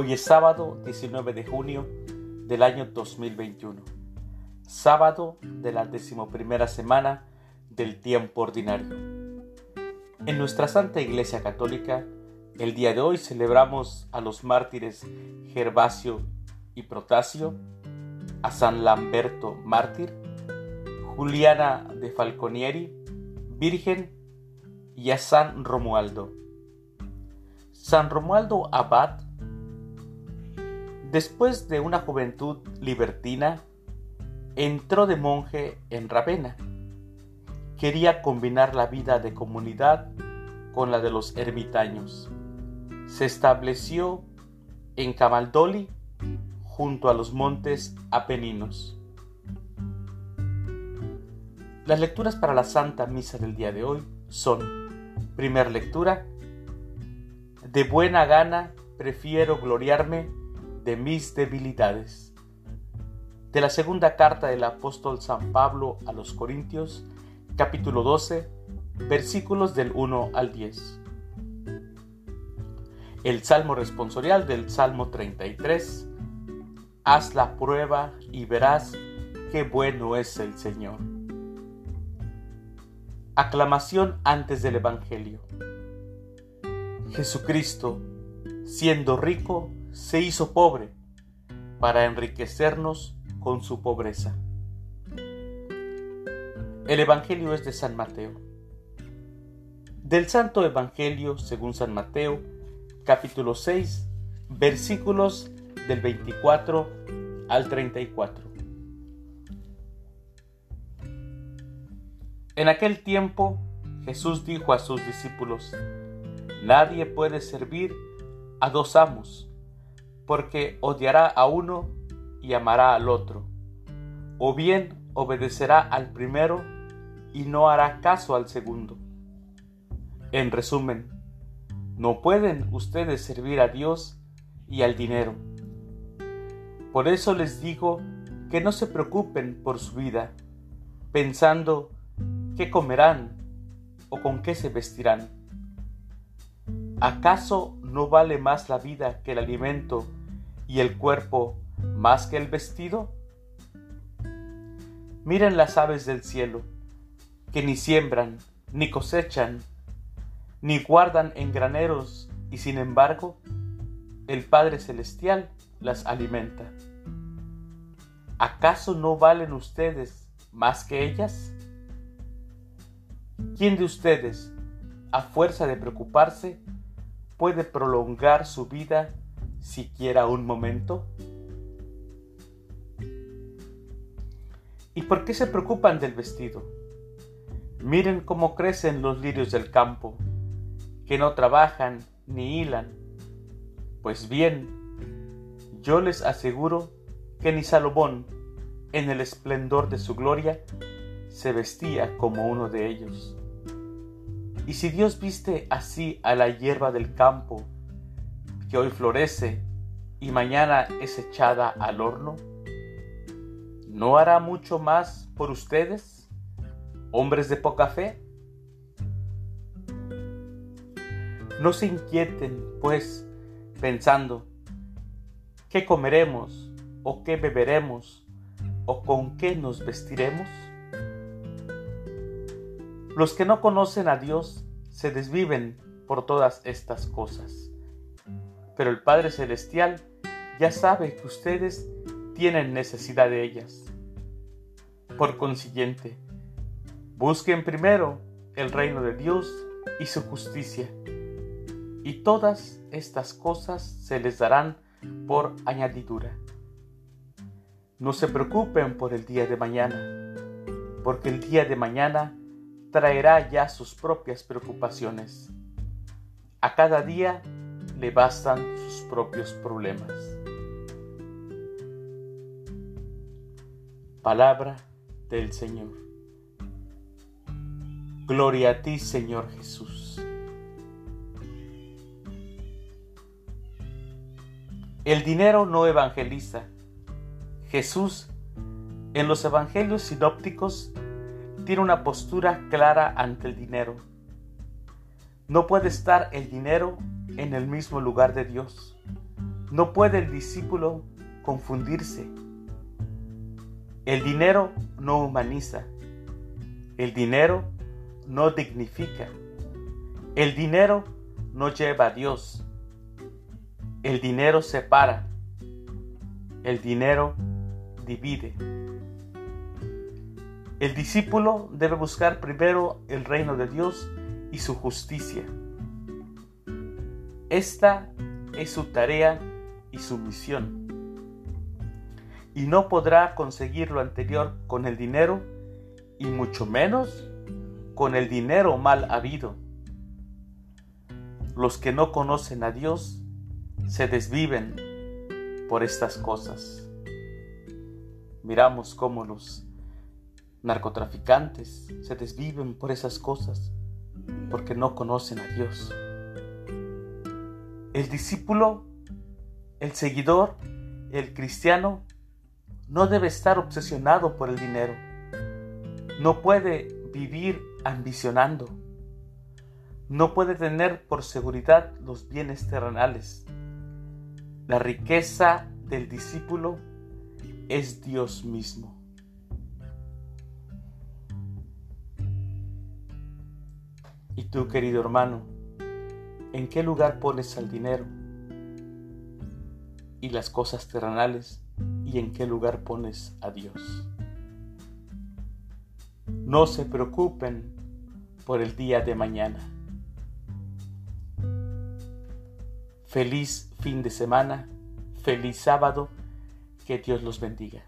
Hoy es sábado 19 de junio del año 2021, sábado de la decimoprimera semana del tiempo ordinario. En nuestra Santa Iglesia Católica, el día de hoy celebramos a los mártires Gervasio y Protasio, a San Lamberto mártir, Juliana de Falconieri, Virgen, y a San Romualdo. San Romualdo Abad, después de una juventud libertina, entró de monje en Ravenna. Quería combinar la vida de comunidad con la de los ermitaños. Se estableció en Camaldoli, junto a los montes Apeninos. Las lecturas para la Santa Misa del día de hoy son, primera lectura, de buena gana prefiero gloriarme de mis debilidades. De la segunda carta del apóstol San Pablo a los Corintios, capítulo 12, versículos del 1 al 10. El salmo responsorial del Salmo 33. Haz la prueba y verás qué bueno es el Señor. Aclamación antes del Evangelio. Jesucristo, siendo rico, se hizo pobre para enriquecernos con su pobreza. El Evangelio es de San Mateo. Del Santo Evangelio según San Mateo, capítulo 6, versículos del 24 al 34. En aquel tiempo Jesús dijo a sus discípulos, Nadie puede servir a dos amos, porque odiará a uno y amará al otro, o bien obedecerá al primero y no hará caso al segundo. En resumen, no pueden ustedes servir a Dios y al dinero. Por eso les digo que no se preocupen por su vida, pensando qué comerán o con qué se vestirán ¿Acaso no vale más la vida que el alimento y el cuerpo más que el vestido? Miren las aves del cielo, que ni siembran, ni cosechan, ni guardan en graneros, y sin embargo, el Padre Celestial las alimenta. ¿Acaso no valen ustedes más que ellas? ¿Quién de ustedes, a fuerza de preocuparse, puede prolongar su vida siquiera un momento? ¿Y por qué se preocupan del vestido? Miren cómo crecen los lirios del campo, que no trabajan ni hilan. Pues bien, yo les aseguro que ni Salomón, en el esplendor de su gloria, se vestía como uno de ellos. Y si Dios viste así a la hierba del campo, que hoy florece y mañana es echada al horno, ¿no hará mucho más por ustedes, hombres de poca fe? No se inquieten, pues, pensando, ¿qué comeremos o qué beberemos o con qué nos vestiremos? Los que no conocen a Dios se desviven por todas estas cosas. Pero el Padre Celestial ya sabe que ustedes tienen necesidad de ellas. Por consiguiente, busquen primero el reino de Dios y su justicia, y todas estas cosas se les darán por añadidura. No se preocupen por el día de mañana, porque el día de mañana traerá ya sus propias preocupaciones. A cada día le bastan sus propios problemas. Palabra del Señor. Gloria a ti, Señor Jesús. El dinero no evangeliza. Jesús en los evangelios sinópticos tiene una postura clara ante el dinero. No puede estar el dinero en el mismo lugar de Dios, No puede el discípulo confundirse. El dinero no humaniza. El dinero no dignifica. El dinero no lleva a Dios. El dinero separa. El dinero divide. El discípulo debe buscar primero el reino de Dios y su justicia. Esta es su tarea y su misión. Y no podrá conseguir lo anterior con el dinero y mucho menos con el dinero mal habido. Los que no conocen a Dios se desviven por estas cosas. Miramos cómo los narcotraficantes se desviven por esas cosas porque no conocen a Dios. El discípulo, el seguidor, el cristiano, no debe estar obsesionado por el dinero. No puede vivir ambicionando. No puede tener por seguridad los bienes terrenales. La riqueza del discípulo es Dios mismo. Y tú, querido hermano, ¿en qué lugar pones al dinero y las cosas terrenales y en qué lugar pones a Dios? No se preocupen por el día de mañana. Feliz fin de semana, feliz sábado, que Dios los bendiga.